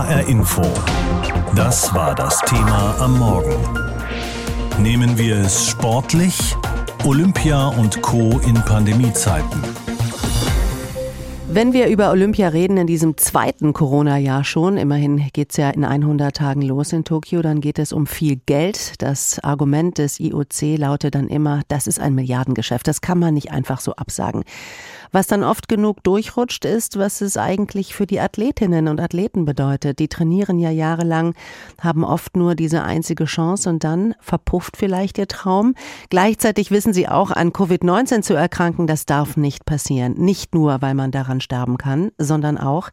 HR Info. Das war das Thema am Morgen. Nehmen wir es sportlich? Olympia und Co. in Pandemiezeiten. Wenn wir über Olympia reden in diesem zweiten Corona-Jahr schon, immerhin geht es ja in 100 Tagen los in Tokio, dann geht es um viel Geld. Das Argument des IOC lautet dann immer, das ist ein Milliardengeschäft. Das kann man nicht einfach so absagen. Was dann oft genug durchrutscht, ist, was es eigentlich für die Athletinnen und Athleten bedeutet. Die trainieren ja jahrelang, haben oft nur diese einzige Chance und dann verpufft vielleicht ihr Traum. Gleichzeitig wissen sie auch, an Covid-19 zu erkranken, das darf nicht passieren. Nicht nur, weil man daran sterben kann, sondern auch,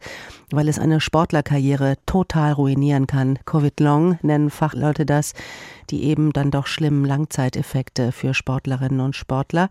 weil es eine Sportlerkarriere total ruinieren kann. Covid-Long nennen Fachleute das die eben dann doch schlimmen Langzeiteffekte für Sportlerinnen und Sportler.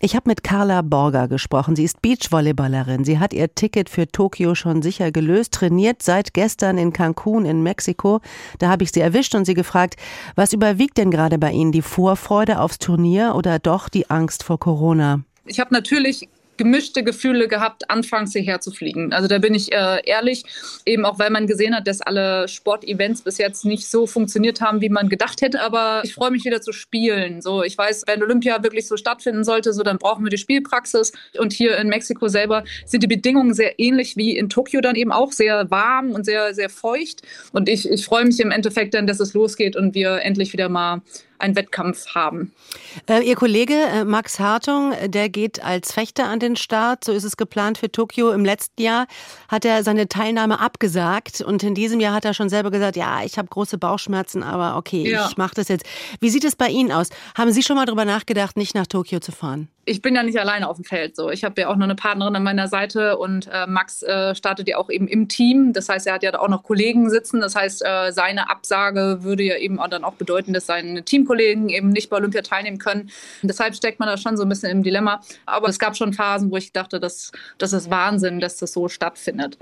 Ich habe mit Carla Borger gesprochen. Sie ist Beachvolleyballerin. Sie hat ihr Ticket für Tokio schon sicher gelöst, trainiert seit gestern in Cancun in Mexiko. Da habe ich sie erwischt und sie gefragt, was überwiegt denn gerade bei Ihnen die Vorfreude aufs Turnier oder doch die Angst vor Corona? Ich habe natürlich gemischte Gefühle gehabt, anfangs hierher zu fliegen. Also da bin ich äh, ehrlich, eben auch weil man gesehen hat, dass alle Sportevents bis jetzt nicht so funktioniert haben, wie man gedacht hätte. Aber ich freue mich wieder zu spielen. So, ich weiß, wenn Olympia wirklich so stattfinden sollte, so dann brauchen wir die Spielpraxis. Und hier in Mexiko selber sind die Bedingungen sehr ähnlich wie in Tokio dann eben auch sehr warm und sehr, sehr feucht. Und ich, ich freue mich im Endeffekt dann, dass es losgeht und wir endlich wieder mal einen Wettkampf haben. Äh, Ihr Kollege äh, Max Hartung, der geht als Fechter an den Start. So ist es geplant für Tokio. Im letzten Jahr hat er seine Teilnahme abgesagt und in diesem Jahr hat er schon selber gesagt, ja, ich habe große Bauchschmerzen, aber okay, ja. ich mache das jetzt. Wie sieht es bei Ihnen aus? Haben Sie schon mal darüber nachgedacht, nicht nach Tokio zu fahren? Ich bin ja nicht alleine auf dem Feld. So, ich habe ja auch noch eine Partnerin an meiner Seite und äh, Max äh, startet ja auch eben im Team. Das heißt, er hat ja auch noch Kollegen sitzen. Das heißt, äh, seine Absage würde ja eben auch dann auch bedeuten, dass seine Teamkollegen eben nicht bei Olympia teilnehmen können. Und deshalb steckt man da schon so ein bisschen im Dilemma. Aber es gab schon Phasen, wo ich dachte, dass das ist Wahnsinn, dass das so stattfindet.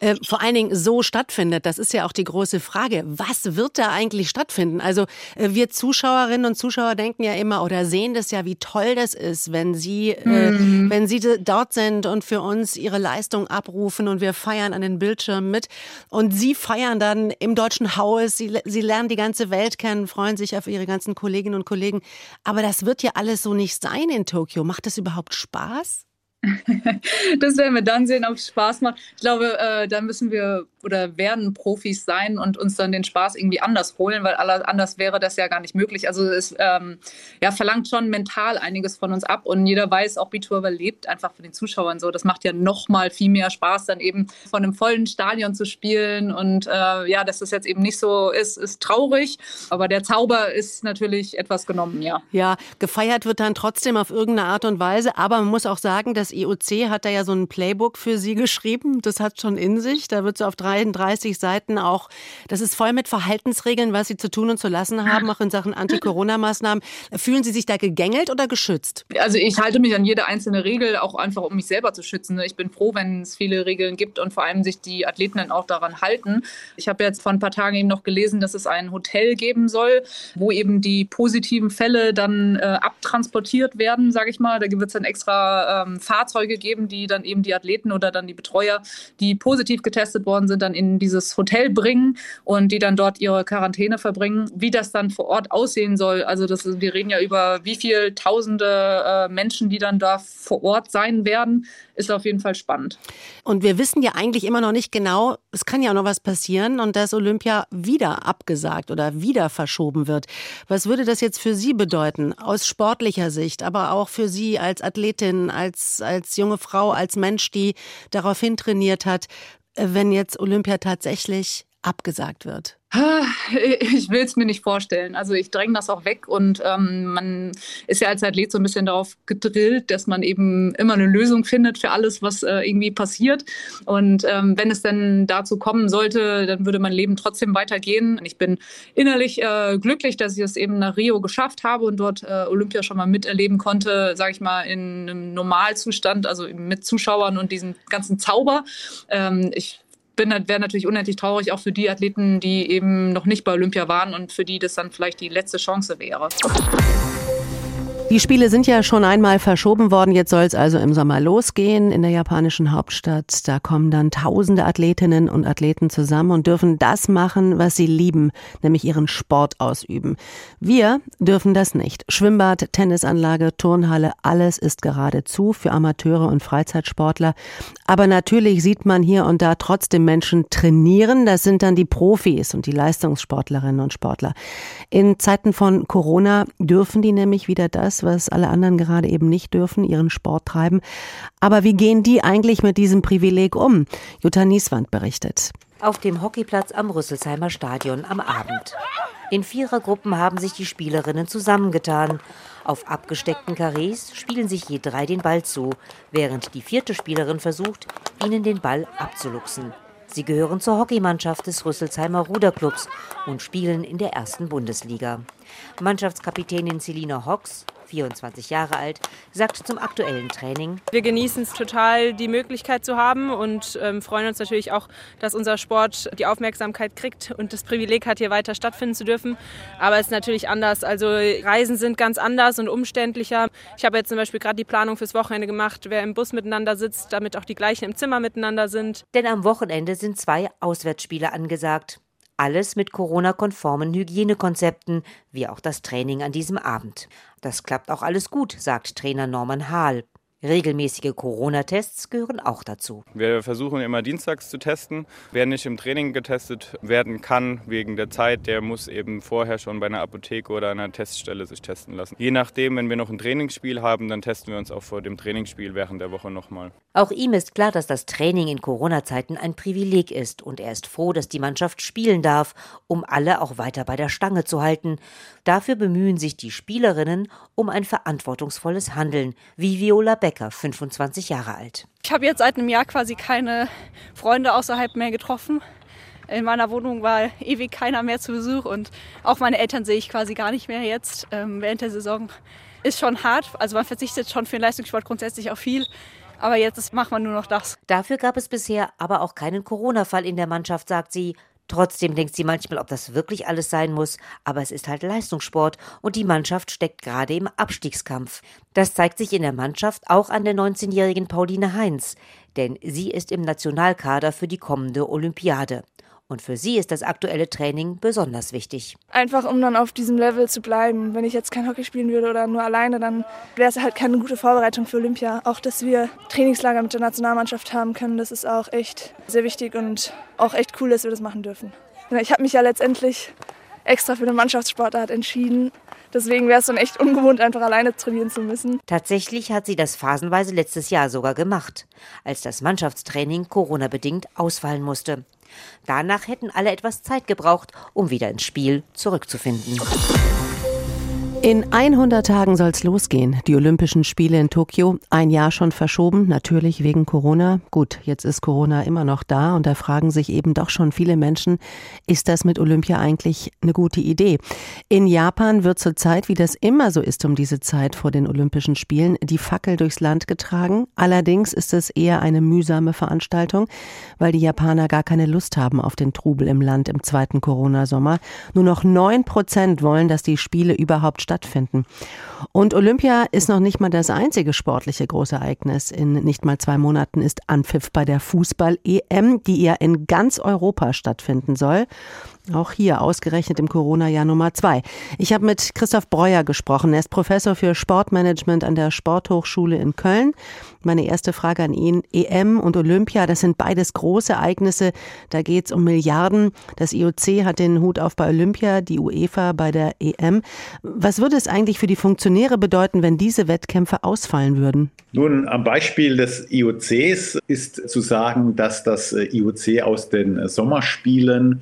Äh, vor allen Dingen so stattfindet. Das ist ja auch die große Frage. Was wird da eigentlich stattfinden? Also äh, wir Zuschauerinnen und Zuschauer denken ja immer oder sehen das ja, wie toll das ist, wenn wenn Sie, äh, mhm. äh, wenn Sie dort sind und für uns Ihre Leistung abrufen und wir feiern an den Bildschirmen mit und Sie feiern dann im Deutschen Haus, Sie, Sie lernen die ganze Welt kennen, freuen sich auf Ihre ganzen Kolleginnen und Kollegen. Aber das wird ja alles so nicht sein in Tokio. Macht das überhaupt Spaß? das werden wir dann sehen, ob es Spaß macht. Ich glaube, äh, da müssen wir oder werden Profis sein und uns dann den Spaß irgendwie anders holen, weil anders wäre das ja gar nicht möglich. Also es ähm, ja, verlangt schon mental einiges von uns ab und jeder weiß, auch Beach lebt einfach für den Zuschauern so. Das macht ja noch mal viel mehr Spaß, dann eben von einem vollen Stadion zu spielen und äh, ja, dass das jetzt eben nicht so ist, ist traurig, aber der Zauber ist natürlich etwas genommen, ja. Ja, gefeiert wird dann trotzdem auf irgendeine Art und Weise, aber man muss auch sagen, das IOC hat da ja so ein Playbook für Sie geschrieben, das hat schon in sich, da wird so auf drei 33 Seiten auch, das ist voll mit Verhaltensregeln, was Sie zu tun und zu lassen haben, auch in Sachen Anti-Corona-Maßnahmen. Fühlen Sie sich da gegängelt oder geschützt? Also ich halte mich an jede einzelne Regel, auch einfach um mich selber zu schützen. Ich bin froh, wenn es viele Regeln gibt und vor allem sich die Athleten dann auch daran halten. Ich habe jetzt vor ein paar Tagen eben noch gelesen, dass es ein Hotel geben soll, wo eben die positiven Fälle dann äh, abtransportiert werden, sage ich mal. Da wird es dann extra ähm, Fahrzeuge geben, die dann eben die Athleten oder dann die Betreuer, die positiv getestet worden sind, dann in dieses Hotel bringen und die dann dort ihre Quarantäne verbringen. Wie das dann vor Ort aussehen soll, also das, wir reden ja über wie viele tausende äh, Menschen, die dann da vor Ort sein werden, ist auf jeden Fall spannend. Und wir wissen ja eigentlich immer noch nicht genau, es kann ja auch noch was passieren und dass Olympia wieder abgesagt oder wieder verschoben wird. Was würde das jetzt für Sie bedeuten, aus sportlicher Sicht, aber auch für Sie als Athletin, als, als junge Frau, als Mensch, die daraufhin trainiert hat? wenn jetzt Olympia tatsächlich abgesagt wird? Ich will es mir nicht vorstellen. Also ich dränge das auch weg und ähm, man ist ja als Athlet so ein bisschen darauf gedrillt, dass man eben immer eine Lösung findet für alles, was äh, irgendwie passiert. Und ähm, wenn es denn dazu kommen sollte, dann würde mein Leben trotzdem weitergehen. Ich bin innerlich äh, glücklich, dass ich es eben nach Rio geschafft habe und dort äh, Olympia schon mal miterleben konnte, sage ich mal, in einem Normalzustand, also mit Zuschauern und diesem ganzen Zauber. Ähm, ich bin, wäre natürlich unendlich traurig, auch für die Athleten, die eben noch nicht bei Olympia waren und für die das dann vielleicht die letzte Chance wäre. Die Spiele sind ja schon einmal verschoben worden. Jetzt soll es also im Sommer losgehen in der japanischen Hauptstadt. Da kommen dann tausende Athletinnen und Athleten zusammen und dürfen das machen, was sie lieben, nämlich ihren Sport ausüben. Wir dürfen das nicht. Schwimmbad, Tennisanlage, Turnhalle, alles ist gerade zu für Amateure und Freizeitsportler. Aber natürlich sieht man hier und da trotzdem Menschen trainieren. Das sind dann die Profis und die Leistungssportlerinnen und Sportler. In Zeiten von Corona dürfen die nämlich wieder das, was alle anderen gerade eben nicht dürfen, ihren Sport treiben. Aber wie gehen die eigentlich mit diesem Privileg um? Jutta Nieswand berichtet. Auf dem Hockeyplatz am Rüsselsheimer Stadion am Abend. In Vierergruppen haben sich die Spielerinnen zusammengetan. Auf abgesteckten Karrees spielen sich je drei den Ball zu, während die vierte Spielerin versucht, ihnen den Ball abzuluxen. Sie gehören zur Hockeymannschaft des Rüsselsheimer Ruderclubs und spielen in der ersten Bundesliga. Mannschaftskapitänin Selina Hocks 24 Jahre alt, sagt zum aktuellen Training. Wir genießen es total, die Möglichkeit zu haben und ähm, freuen uns natürlich auch, dass unser Sport die Aufmerksamkeit kriegt und das Privileg hat, hier weiter stattfinden zu dürfen. Aber es ist natürlich anders. Also Reisen sind ganz anders und umständlicher. Ich habe jetzt zum Beispiel gerade die Planung fürs Wochenende gemacht, wer im Bus miteinander sitzt, damit auch die gleichen im Zimmer miteinander sind. Denn am Wochenende sind zwei Auswärtsspiele angesagt. Alles mit Corona-konformen Hygienekonzepten, wie auch das Training an diesem Abend. Das klappt auch alles gut, sagt Trainer Norman Hahl. Regelmäßige Corona-Tests gehören auch dazu. Wir versuchen immer dienstags zu testen. Wer nicht im Training getestet werden kann wegen der Zeit, der muss eben vorher schon bei einer Apotheke oder einer Teststelle sich testen lassen. Je nachdem, wenn wir noch ein Trainingsspiel haben, dann testen wir uns auch vor dem Trainingsspiel während der Woche nochmal. Auch ihm ist klar, dass das Training in Corona-Zeiten ein Privileg ist und er ist froh, dass die Mannschaft spielen darf, um alle auch weiter bei der Stange zu halten. Dafür bemühen sich die Spielerinnen um ein verantwortungsvolles Handeln, wie Viola Beck Becker, 25 Jahre alt. Ich habe jetzt seit einem Jahr quasi keine Freunde außerhalb mehr getroffen. In meiner Wohnung war ewig keiner mehr zu Besuch und auch meine Eltern sehe ich quasi gar nicht mehr jetzt ähm, während der Saison. Ist schon hart, also man verzichtet schon für den Leistungssport grundsätzlich auf viel. Aber jetzt macht man nur noch das. Dafür gab es bisher aber auch keinen Corona-Fall in der Mannschaft, sagt sie. Trotzdem denkt sie manchmal, ob das wirklich alles sein muss, aber es ist halt Leistungssport und die Mannschaft steckt gerade im Abstiegskampf. Das zeigt sich in der Mannschaft auch an der 19-jährigen Pauline Heinz, denn sie ist im Nationalkader für die kommende Olympiade. Und für sie ist das aktuelle Training besonders wichtig. Einfach um dann auf diesem Level zu bleiben. Wenn ich jetzt kein Hockey spielen würde oder nur alleine, dann wäre es halt keine gute Vorbereitung für Olympia. Auch, dass wir Trainingslager mit der Nationalmannschaft haben können, das ist auch echt sehr wichtig und auch echt cool, dass wir das machen dürfen. Ich habe mich ja letztendlich extra für den Mannschaftssportart entschieden. Deswegen wäre es dann echt ungewohnt, einfach alleine trainieren zu müssen. Tatsächlich hat sie das phasenweise letztes Jahr sogar gemacht, als das Mannschaftstraining Corona-bedingt ausfallen musste. Danach hätten alle etwas Zeit gebraucht, um wieder ins Spiel zurückzufinden. In 100 Tagen soll es losgehen. Die Olympischen Spiele in Tokio. Ein Jahr schon verschoben, natürlich wegen Corona. Gut, jetzt ist Corona immer noch da und da fragen sich eben doch schon viele Menschen, ist das mit Olympia eigentlich eine gute Idee? In Japan wird zurzeit, wie das immer so ist um diese Zeit vor den Olympischen Spielen, die Fackel durchs Land getragen. Allerdings ist es eher eine mühsame Veranstaltung, weil die Japaner gar keine Lust haben auf den Trubel im Land im zweiten Corona-Sommer. Nur noch neun Prozent wollen, dass die Spiele überhaupt stattfinden. Und Olympia ist noch nicht mal das einzige sportliche Großereignis. In nicht mal zwei Monaten ist Anpfiff bei der Fußball-EM, die ja in ganz Europa stattfinden soll. Auch hier ausgerechnet im Corona-Jahr Nummer zwei. Ich habe mit Christoph Breuer gesprochen. Er ist Professor für Sportmanagement an der Sporthochschule in Köln. Meine erste Frage an ihn. EM und Olympia, das sind beides große Ereignisse. Da geht es um Milliarden. Das IOC hat den Hut auf bei Olympia, die UEFA bei der EM. Was würde es eigentlich für die Funktionäre bedeuten, wenn diese Wettkämpfe ausfallen würden? Nun, am Beispiel des IOCs ist zu sagen, dass das IOC aus den Sommerspielen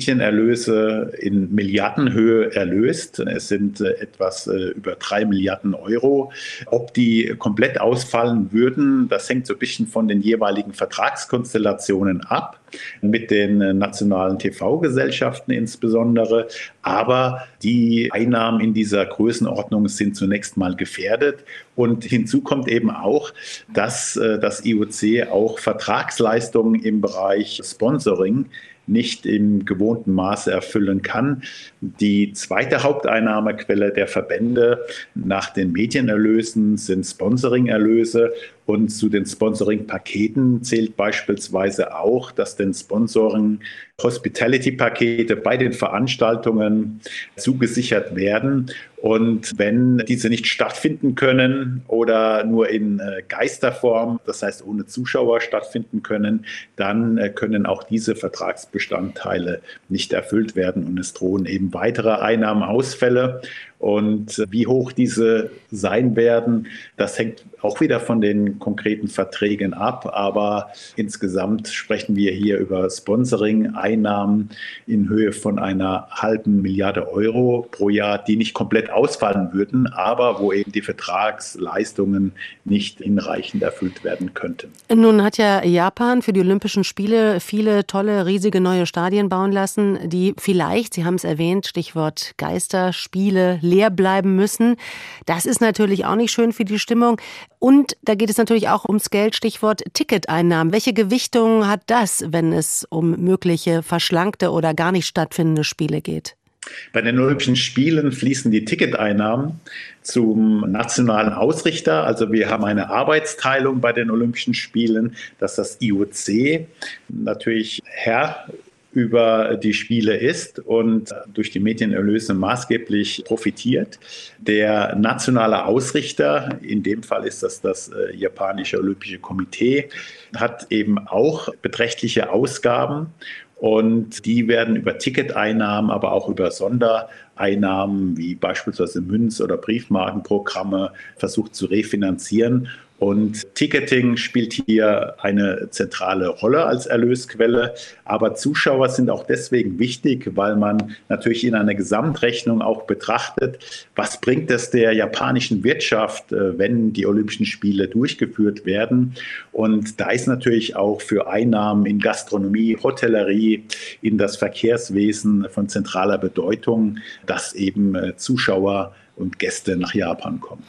Mädchenerlöse in Milliardenhöhe erlöst. Es sind äh, etwas äh, über drei Milliarden Euro. Ob die komplett ausfallen würden, das hängt so ein bisschen von den jeweiligen Vertragskonstellationen ab, mit den äh, nationalen TV-Gesellschaften insbesondere. Aber die Einnahmen in dieser Größenordnung sind zunächst mal gefährdet. Und hinzu kommt eben auch, dass das IOC auch Vertragsleistungen im Bereich Sponsoring nicht im gewohnten Maße erfüllen kann. Die zweite Haupteinnahmequelle der Verbände nach den Medienerlösen sind Sponsoringerlöse und zu den Sponsoring-Paketen zählt beispielsweise auch, dass den Sponsoring Hospitality-Pakete bei den Veranstaltungen zugesichert werden. Und wenn diese nicht stattfinden können oder nur in äh, Geisterform, das heißt ohne Zuschauer stattfinden können, dann äh, können auch diese Vertragsbestandteile nicht erfüllt werden und es drohen eben weitere Einnahmeausfälle. Und wie hoch diese sein werden, das hängt auch wieder von den konkreten Verträgen ab. Aber insgesamt sprechen wir hier über Sponsoring-Einnahmen in Höhe von einer halben Milliarde Euro pro Jahr, die nicht komplett ausfallen würden, aber wo eben die Vertragsleistungen nicht hinreichend erfüllt werden könnten. Nun hat ja Japan für die Olympischen Spiele viele tolle, riesige neue Stadien bauen lassen, die vielleicht, Sie haben es erwähnt, Stichwort Geisterspiele, leer bleiben müssen. Das ist natürlich auch nicht schön für die Stimmung. Und da geht es natürlich auch ums Geld, Stichwort Ticketeinnahmen. Welche Gewichtung hat das, wenn es um mögliche verschlankte oder gar nicht stattfindende Spiele geht? Bei den Olympischen Spielen fließen die Ticketeinnahmen zum nationalen Ausrichter. Also wir haben eine Arbeitsteilung bei den Olympischen Spielen, dass das IOC natürlich Herr über die Spiele ist und durch die Medienerlöse maßgeblich profitiert. Der nationale Ausrichter, in dem Fall ist das das äh, japanische Olympische Komitee, hat eben auch beträchtliche Ausgaben und die werden über Ticketeinnahmen, aber auch über Sondereinnahmen wie beispielsweise Münz- oder Briefmarkenprogramme versucht zu refinanzieren. Und Ticketing spielt hier eine zentrale Rolle als Erlösquelle. Aber Zuschauer sind auch deswegen wichtig, weil man natürlich in einer Gesamtrechnung auch betrachtet, was bringt es der japanischen Wirtschaft, äh, wenn die Olympischen Spiele durchgeführt werden. Und da ist natürlich auch für Einnahmen in Gastronomie, Hotellerie, in das Verkehrswesen von zentraler Bedeutung, dass eben äh, Zuschauer und Gäste nach Japan kommen.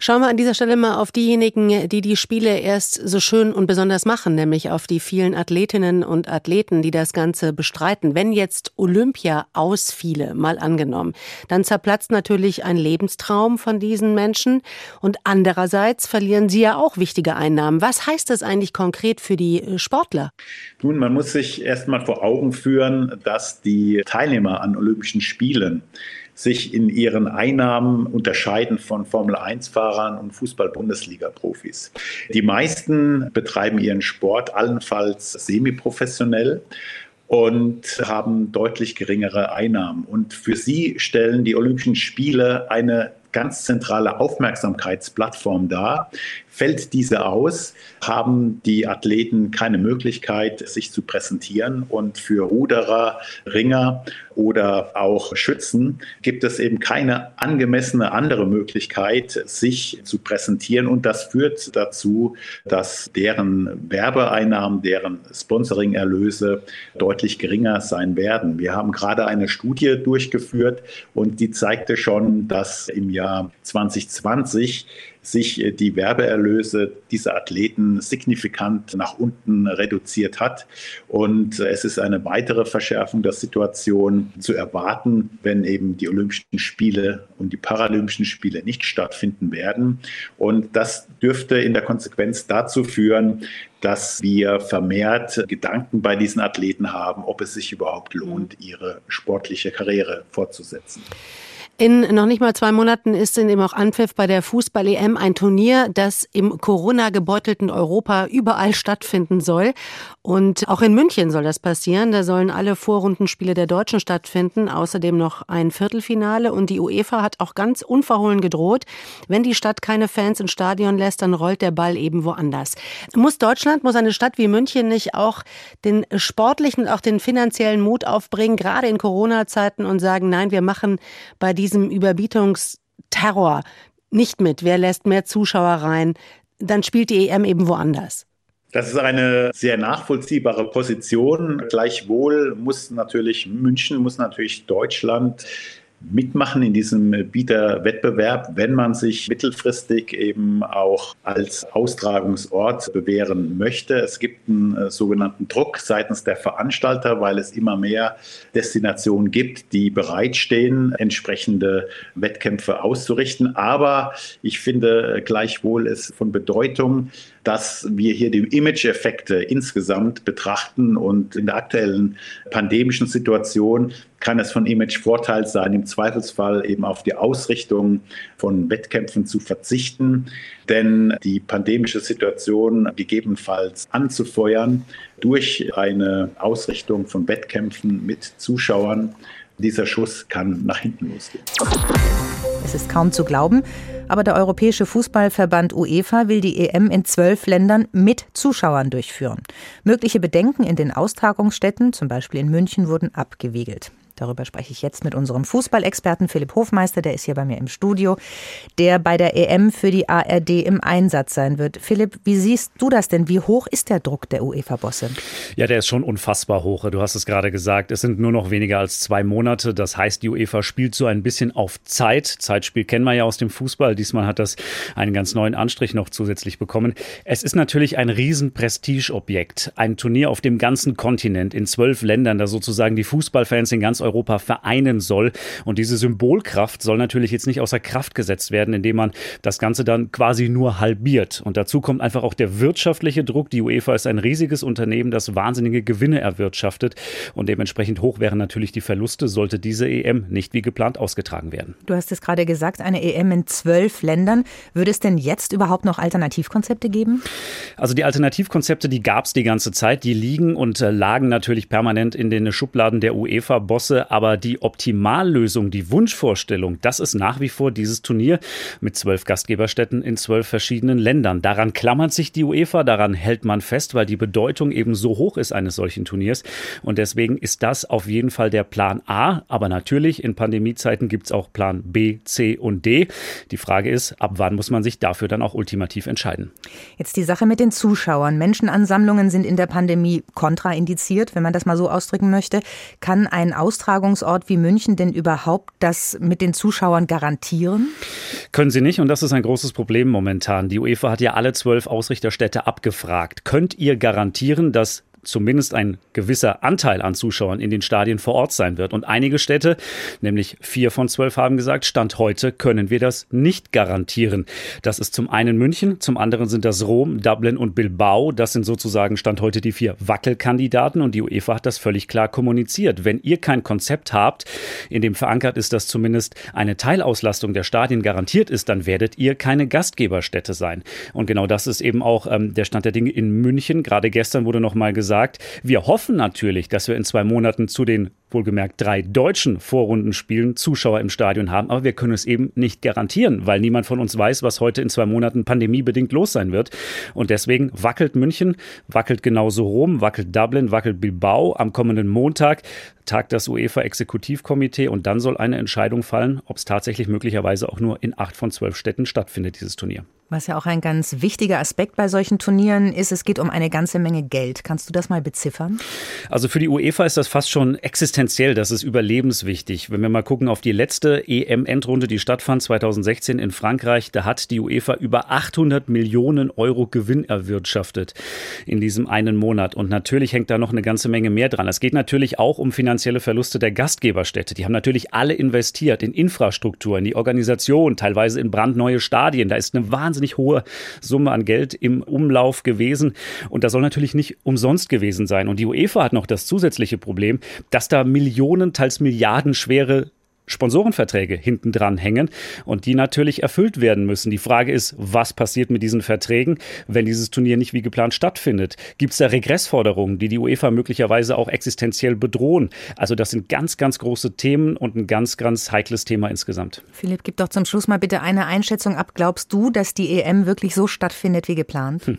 Schauen wir an dieser Stelle mal auf diejenigen, die die Spiele erst so schön und besonders machen, nämlich auf die vielen Athletinnen und Athleten, die das Ganze bestreiten. Wenn jetzt Olympia ausfiele, mal angenommen, dann zerplatzt natürlich ein Lebenstraum von diesen Menschen und andererseits verlieren sie ja auch wichtige Einnahmen. Was heißt das eigentlich konkret für die Sportler? Nun, man muss sich erst mal vor Augen führen, dass die Teilnehmer an Olympischen Spielen sich in ihren Einnahmen unterscheiden von Formel-1-Fahrern und Fußball-Bundesliga-Profis. Die meisten betreiben ihren Sport allenfalls semiprofessionell und haben deutlich geringere Einnahmen. Und für sie stellen die Olympischen Spiele eine ganz zentrale Aufmerksamkeitsplattform dar. Fällt diese aus, haben die Athleten keine Möglichkeit, sich zu präsentieren. Und für Ruderer, Ringer oder auch Schützen gibt es eben keine angemessene andere Möglichkeit, sich zu präsentieren. Und das führt dazu, dass deren Werbeeinnahmen, deren Sponsoringerlöse deutlich geringer sein werden. Wir haben gerade eine Studie durchgeführt und die zeigte schon, dass im Jahr 2020 sich äh, die Werbeerlöse dieser Athleten signifikant nach unten reduziert hat. Und äh, es ist eine weitere Verschärfung der Situation zu erwarten, wenn eben die Olympischen Spiele und die Paralympischen Spiele nicht stattfinden werden. Und das dürfte in der Konsequenz dazu führen, dass wir vermehrt Gedanken bei diesen Athleten haben, ob es sich überhaupt lohnt, ihre sportliche Karriere fortzusetzen. In noch nicht mal zwei Monaten ist in eben auch Anpfiff bei der Fußball-EM ein Turnier, das im Corona-gebeutelten Europa überall stattfinden soll. Und auch in München soll das passieren. Da sollen alle Vorrundenspiele der Deutschen stattfinden, außerdem noch ein Viertelfinale. Und die UEFA hat auch ganz unverhohlen gedroht, wenn die Stadt keine Fans ins Stadion lässt, dann rollt der Ball eben woanders. Muss Deutschland, muss eine Stadt wie München nicht auch den sportlichen und auch den finanziellen Mut aufbringen, gerade in Corona-Zeiten und sagen, nein, wir machen bei diesem diesem Überbietungsterror nicht mit. Wer lässt mehr Zuschauer rein? Dann spielt die EM eben woanders. Das ist eine sehr nachvollziehbare Position. Gleichwohl muss natürlich München, muss natürlich Deutschland mitmachen in diesem Bieterwettbewerb, wenn man sich mittelfristig eben auch als Austragungsort bewähren möchte. Es gibt einen äh, sogenannten Druck seitens der Veranstalter, weil es immer mehr Destinationen gibt, die bereitstehen, entsprechende Wettkämpfe auszurichten. Aber ich finde gleichwohl es von Bedeutung, dass wir hier die Image-Effekte insgesamt betrachten. Und in der aktuellen pandemischen Situation kann es von Image-Vorteil sein, im Zweifelsfall eben auf die Ausrichtung von Wettkämpfen zu verzichten. Denn die pandemische Situation gegebenenfalls anzufeuern durch eine Ausrichtung von Wettkämpfen mit Zuschauern, dieser Schuss kann nach hinten losgehen. Es ist kaum zu glauben, aber der Europäische Fußballverband UEFA will die EM in zwölf Ländern mit Zuschauern durchführen. Mögliche Bedenken in den Austragungsstätten, zum Beispiel in München, wurden abgewiegelt. Darüber spreche ich jetzt mit unserem Fußballexperten Philipp Hofmeister, der ist hier bei mir im Studio, der bei der EM für die ARD im Einsatz sein wird. Philipp, wie siehst du das denn? Wie hoch ist der Druck der UEFA-Bosse? Ja, der ist schon unfassbar hoch. Du hast es gerade gesagt, es sind nur noch weniger als zwei Monate. Das heißt, die UEFA spielt so ein bisschen auf Zeit. Zeitspiel kennen wir ja aus dem Fußball. Diesmal hat das einen ganz neuen Anstrich noch zusätzlich bekommen. Es ist natürlich ein riesen Prestigeobjekt. Ein Turnier auf dem ganzen Kontinent in zwölf Ländern, da sozusagen die Fußballfans in ganz Europa Europa vereinen soll. Und diese Symbolkraft soll natürlich jetzt nicht außer Kraft gesetzt werden, indem man das Ganze dann quasi nur halbiert. Und dazu kommt einfach auch der wirtschaftliche Druck. Die UEFA ist ein riesiges Unternehmen, das wahnsinnige Gewinne erwirtschaftet. Und dementsprechend hoch wären natürlich die Verluste, sollte diese EM nicht wie geplant ausgetragen werden. Du hast es gerade gesagt, eine EM in zwölf Ländern. Würde es denn jetzt überhaupt noch Alternativkonzepte geben? Also die Alternativkonzepte, die gab es die ganze Zeit. Die liegen und äh, lagen natürlich permanent in den Schubladen der UEFA-Bosse aber die Optimallösung, die Wunschvorstellung, das ist nach wie vor dieses Turnier mit zwölf Gastgeberstätten in zwölf verschiedenen Ländern. Daran klammert sich die UEFA, daran hält man fest, weil die Bedeutung eben so hoch ist eines solchen Turniers. Und deswegen ist das auf jeden Fall der Plan A. Aber natürlich, in Pandemiezeiten gibt es auch Plan B, C und D. Die Frage ist, ab wann muss man sich dafür dann auch ultimativ entscheiden? Jetzt die Sache mit den Zuschauern. Menschenansammlungen sind in der Pandemie kontraindiziert, wenn man das mal so ausdrücken möchte. Kann ein Austrag Austragungsort wie München denn überhaupt das mit den Zuschauern garantieren? Können sie nicht und das ist ein großes Problem momentan. Die UEFA hat ja alle zwölf Ausrichterstädte abgefragt. Könnt ihr garantieren, dass zumindest ein gewisser Anteil an Zuschauern in den Stadien vor Ort sein wird. Und einige Städte, nämlich vier von zwölf, haben gesagt, Stand heute können wir das nicht garantieren. Das ist zum einen München, zum anderen sind das Rom, Dublin und Bilbao. Das sind sozusagen Stand heute die vier Wackelkandidaten und die UEFA hat das völlig klar kommuniziert. Wenn ihr kein Konzept habt, in dem verankert ist, dass zumindest eine Teilauslastung der Stadien garantiert ist, dann werdet ihr keine Gastgeberstätte sein. Und genau das ist eben auch ähm, der Stand der Dinge in München. Gerade gestern wurde noch mal gesagt, gesagt, wir hoffen natürlich, dass wir in zwei Monaten zu den wohlgemerkt drei deutschen Vorrundenspielen Zuschauer im Stadion haben, aber wir können es eben nicht garantieren, weil niemand von uns weiß, was heute in zwei Monaten pandemiebedingt los sein wird. Und deswegen wackelt München, wackelt genauso Rom, wackelt Dublin, wackelt Bilbao. Am kommenden Montag tagt das UEFA-Exekutivkomitee und dann soll eine Entscheidung fallen, ob es tatsächlich möglicherweise auch nur in acht von zwölf Städten stattfindet, dieses Turnier. Was ja auch ein ganz wichtiger Aspekt bei solchen Turnieren ist, es geht um eine ganze Menge Geld. Kannst du das mal beziffern? Also für die UEFA ist das fast schon existenziell, das ist überlebenswichtig. Wenn wir mal gucken auf die letzte EM-Endrunde, die stattfand 2016 in Frankreich, da hat die UEFA über 800 Millionen Euro Gewinn erwirtschaftet in diesem einen Monat. Und natürlich hängt da noch eine ganze Menge mehr dran. Es geht natürlich auch um finanzielle Verluste der Gastgeberstädte. Die haben natürlich alle investiert in Infrastruktur, in die Organisation, teilweise in brandneue Stadien. Da ist eine wahnsinnig hohe Summe an Geld im Umlauf gewesen. Und das soll natürlich nicht umsonst gewesen sein. Und die UEFA hat noch das zusätzliche Problem, dass da Millionen, teils Milliarden schwere Sponsorenverträge hinten dran hängen und die natürlich erfüllt werden müssen. Die Frage ist, was passiert mit diesen Verträgen, wenn dieses Turnier nicht wie geplant stattfindet? Gibt es da Regressforderungen, die die UEFA möglicherweise auch existenziell bedrohen? Also das sind ganz, ganz große Themen und ein ganz, ganz heikles Thema insgesamt. Philipp, gib doch zum Schluss mal bitte eine Einschätzung ab. Glaubst du, dass die EM wirklich so stattfindet wie geplant? Hm.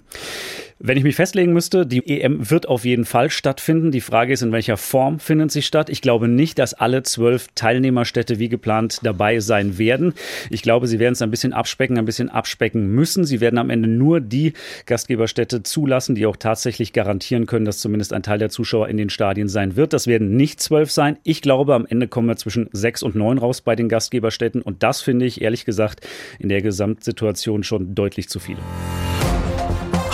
Wenn ich mich festlegen müsste, die EM wird auf jeden Fall stattfinden. Die Frage ist, in welcher Form findet sie statt? Ich glaube nicht, dass alle zwölf Teilnehmerstädte wie geplant dabei sein werden. Ich glaube, sie werden es ein bisschen abspecken, ein bisschen abspecken müssen. Sie werden am Ende nur die Gastgeberstädte zulassen, die auch tatsächlich garantieren können, dass zumindest ein Teil der Zuschauer in den Stadien sein wird. Das werden nicht zwölf sein. Ich glaube, am Ende kommen wir zwischen sechs und neun raus bei den Gastgeberstädten. Und das finde ich ehrlich gesagt in der Gesamtsituation schon deutlich zu viele.